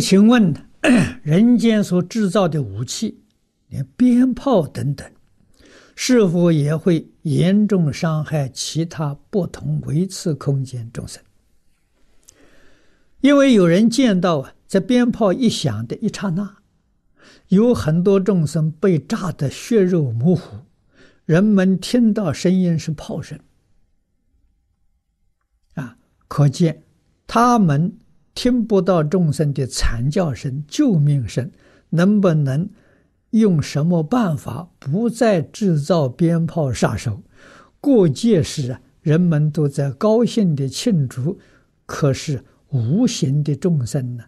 请问，人间所制造的武器，连鞭炮等等，是否也会严重伤害其他不同维次空间众生？因为有人见到啊，在鞭炮一响的一刹那，有很多众生被炸得血肉模糊，人们听到声音是炮声，啊，可见他们听不到众生的惨叫声、救命声，能不能用什么办法不再制造鞭炮杀手？过节时啊，人们都在高兴的庆祝，可是。无形的众生呢，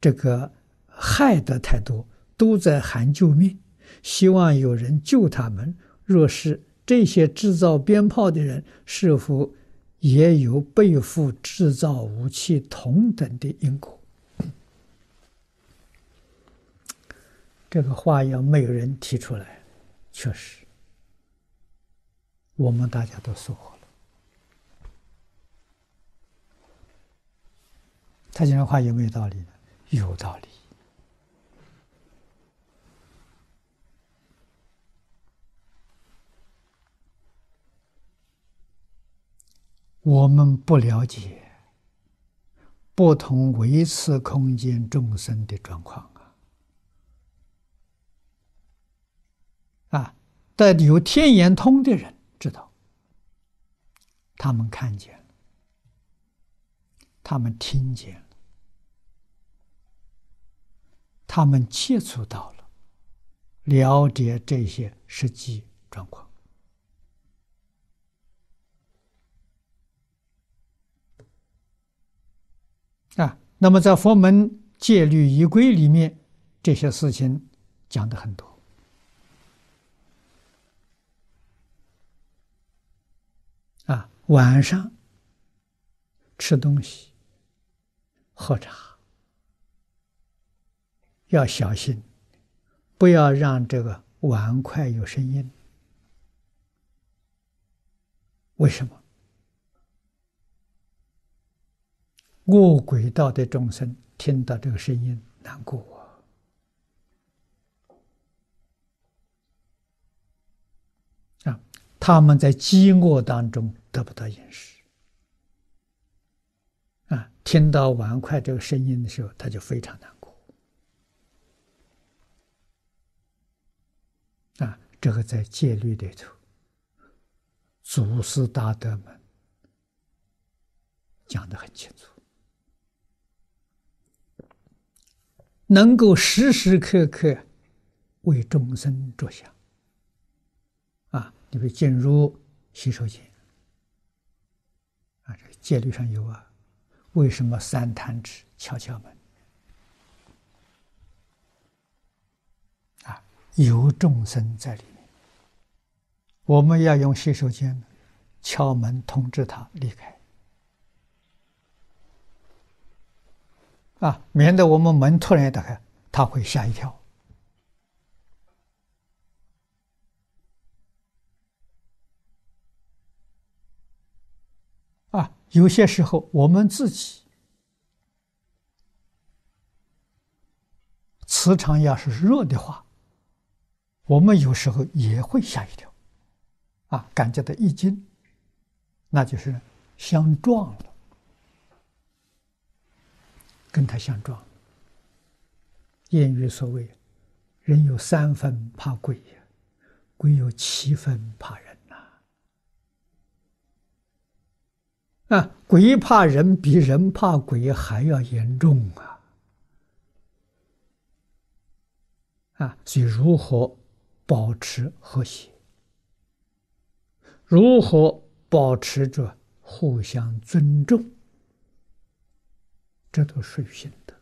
这个害得太多，都在喊救命，希望有人救他们。若是这些制造鞭炮的人，是否也有背负制造武器同等的因果？这个话要没有人提出来，确实，我们大家都说过。他讲的话有没有道理呢？有道理。我们不了解不同维次空间众生的状况啊！啊，但有天眼通的人知道，他们看见了，他们听见了。他们接触到了，了解这些实际状况啊。那么在佛门戒律仪规里面，这些事情讲的很多啊。晚上吃东西、喝茶。要小心，不要让这个碗筷有声音。为什么？饿鬼道的众生听到这个声音难过啊！他们在饥饿当中得不到饮食啊！听到碗筷这个声音的时候，他就非常难过。啊，这个在戒律里头，祖师大德们讲得很清楚，能够时时刻刻为众生着想。啊，你比如进入洗手间，啊，这个戒律上有啊，为什么三坛指敲敲门？啊有众生在里面，我们要用洗手间敲门通知他离开，啊，免得我们门突然打开，他会吓一跳。啊，有些时候我们自己磁场要是弱的话。我们有时候也会吓一跳，啊，感觉到一惊，那就是相撞了，跟他相撞。谚语所谓：“人有三分怕鬼呀，鬼有七分怕人呐。”啊，鬼怕人比人怕鬼还要严重啊！啊，所以如何？保持和谐，如何保持着互相尊重？这都属于心德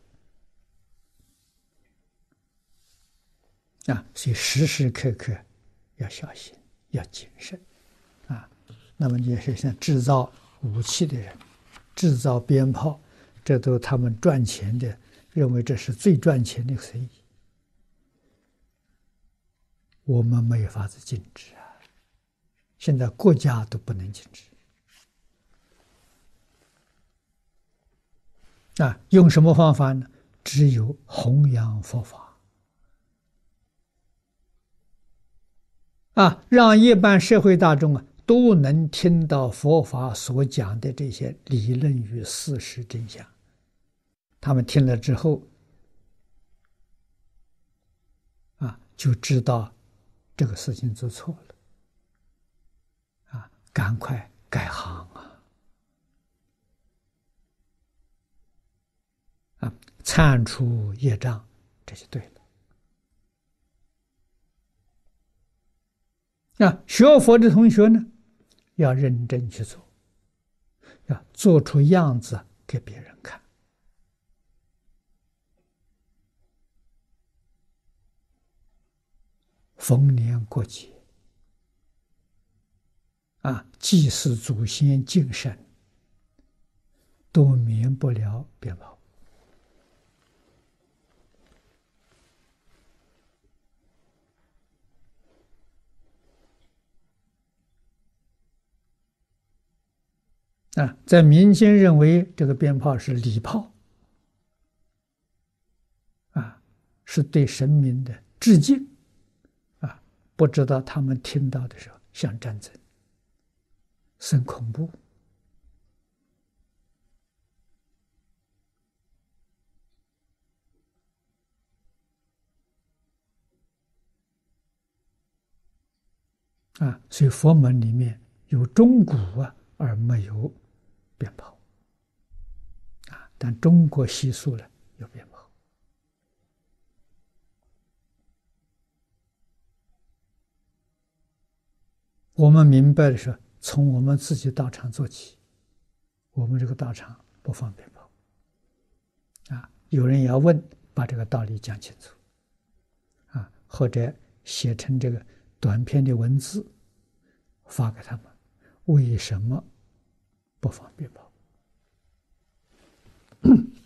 啊！所以时时刻刻要小心，要谨慎啊。那么也是像制造武器的人，制造鞭炮，这都他们赚钱的，认为这是最赚钱的生意。我们没有法子禁止啊！现在国家都不能禁止啊，用什么方法呢？只有弘扬佛法啊，让一般社会大众啊都能听到佛法所讲的这些理论与事实真相。他们听了之后，啊，就知道这个事情做错了，啊，赶快改行啊！啊，铲除业障，这就对了。啊，学佛的同学呢，要认真去做，要做出样子给别人看。逢年过节，啊，祭祀祖先、敬神，都免不了鞭炮。啊，在民间认为这个鞭炮是礼炮，啊，是对神明的致敬，啊，不知道他们听到的时候像战争，甚恐怖，啊，所以佛门里面有钟鼓啊，而没有。鞭炮，啊！但中国习俗呢，有鞭炮。我们明白的是，从我们自己道场做起。我们这个道场不放鞭炮。啊，有人要问，把这个道理讲清楚。啊，或者写成这个短篇的文字，发给他们。为什么？不方便吧。